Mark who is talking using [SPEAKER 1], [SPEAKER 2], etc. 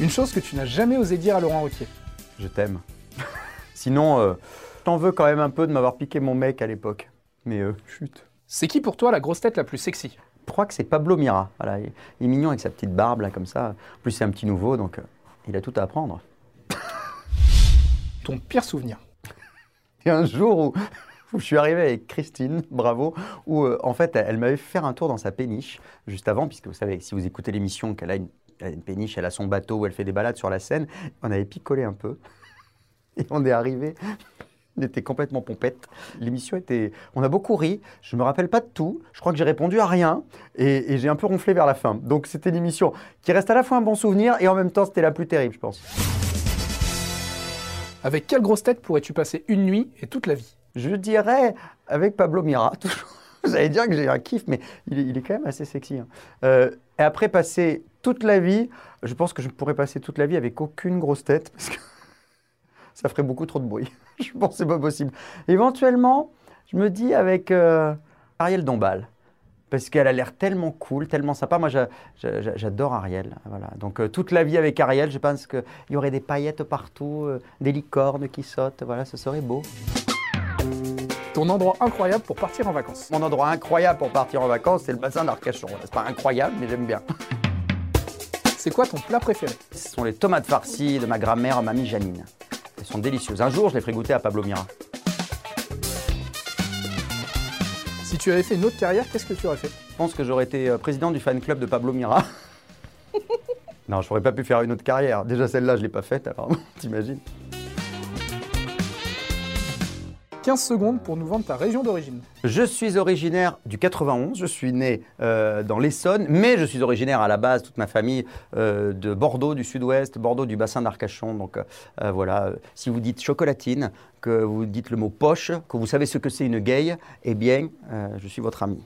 [SPEAKER 1] Une chose que tu n'as jamais osé dire à Laurent Ruquier.
[SPEAKER 2] Je t'aime. Sinon, euh, t'en veux quand même un peu de m'avoir piqué mon mec à l'époque. Mais euh, chut.
[SPEAKER 1] C'est qui pour toi la grosse tête la plus sexy?
[SPEAKER 2] Je crois que c'est Pablo Mira. Voilà, il il est mignon avec sa petite barbe là comme ça. En plus, c'est un petit nouveau, donc euh, il a tout à apprendre.
[SPEAKER 1] Ton pire souvenir
[SPEAKER 2] Il y a un jour où, où je suis arrivé avec Christine, bravo, où euh, en fait elle m'avait fait faire un tour dans sa péniche juste avant, puisque vous savez, si vous écoutez l'émission, qu'elle a une, elle a une péniche, elle a son bateau où elle fait des balades sur la Seine, on avait picolé un peu. Et on est arrivé, on était complètement pompette. L'émission était. On a beaucoup ri. Je me rappelle pas de tout. Je crois que j'ai répondu à rien. Et, et j'ai un peu ronflé vers la fin. Donc c'était une émission qui reste à la fois un bon souvenir et en même temps c'était la plus terrible, je pense.
[SPEAKER 1] Avec quelle grosse tête pourrais-tu passer une nuit et toute la vie?
[SPEAKER 2] Je dirais avec Pablo Mira, toujours. Vous allez dire que j'ai un kiff, mais il est, il est quand même assez sexy. hein. Euh, et après, passer toute la vie, je pense que je pourrais passer toute la vie avec aucune grosse tête, parce que ça ferait beaucoup trop de bruit. je pense que c'est pas possible. Éventuellement, je me dis avec euh, Ariel Dombal, parce qu'elle a l'air tellement cool, tellement sympa. Moi, j'a- j'a- j'a- j'adore Ariel. Voilà. Donc, euh, toute la vie avec Ariel, je pense qu'il y aurait des paillettes partout, euh, des licornes qui sautent. Voilà, ce serait beau.
[SPEAKER 1] Ton endroit incroyable pour partir en vacances
[SPEAKER 2] Mon endroit incroyable pour partir en vacances, c'est le bassin d'Arcachon. C'est pas incroyable, mais j'aime bien.
[SPEAKER 1] C'est quoi ton plat préféré
[SPEAKER 2] Ce sont les tomates farcies de ma grand-mère, mamie Janine. Elles sont délicieuses. Un jour, je les ferai goûter à Pablo Mira.
[SPEAKER 1] Si tu avais fait une autre carrière, qu'est-ce que tu aurais fait
[SPEAKER 2] Je pense que j'aurais été euh, président du fan club de Pablo Mira. non, je n'aurais pas pu faire une autre carrière. Déjà, celle-là, je l'ai pas faite, alors t'imagines
[SPEAKER 1] 15 secondes pour nous vendre ta région d'origine.
[SPEAKER 2] Je suis originaire du 91, je suis né euh, dans l'Essonne, mais je suis originaire à la base, toute ma famille, euh, de Bordeaux, du sud-ouest, Bordeaux, du bassin d'Arcachon. Donc euh, voilà, si vous dites chocolatine, que vous dites le mot poche, que vous savez ce que c'est une gay, eh bien, je suis votre ami.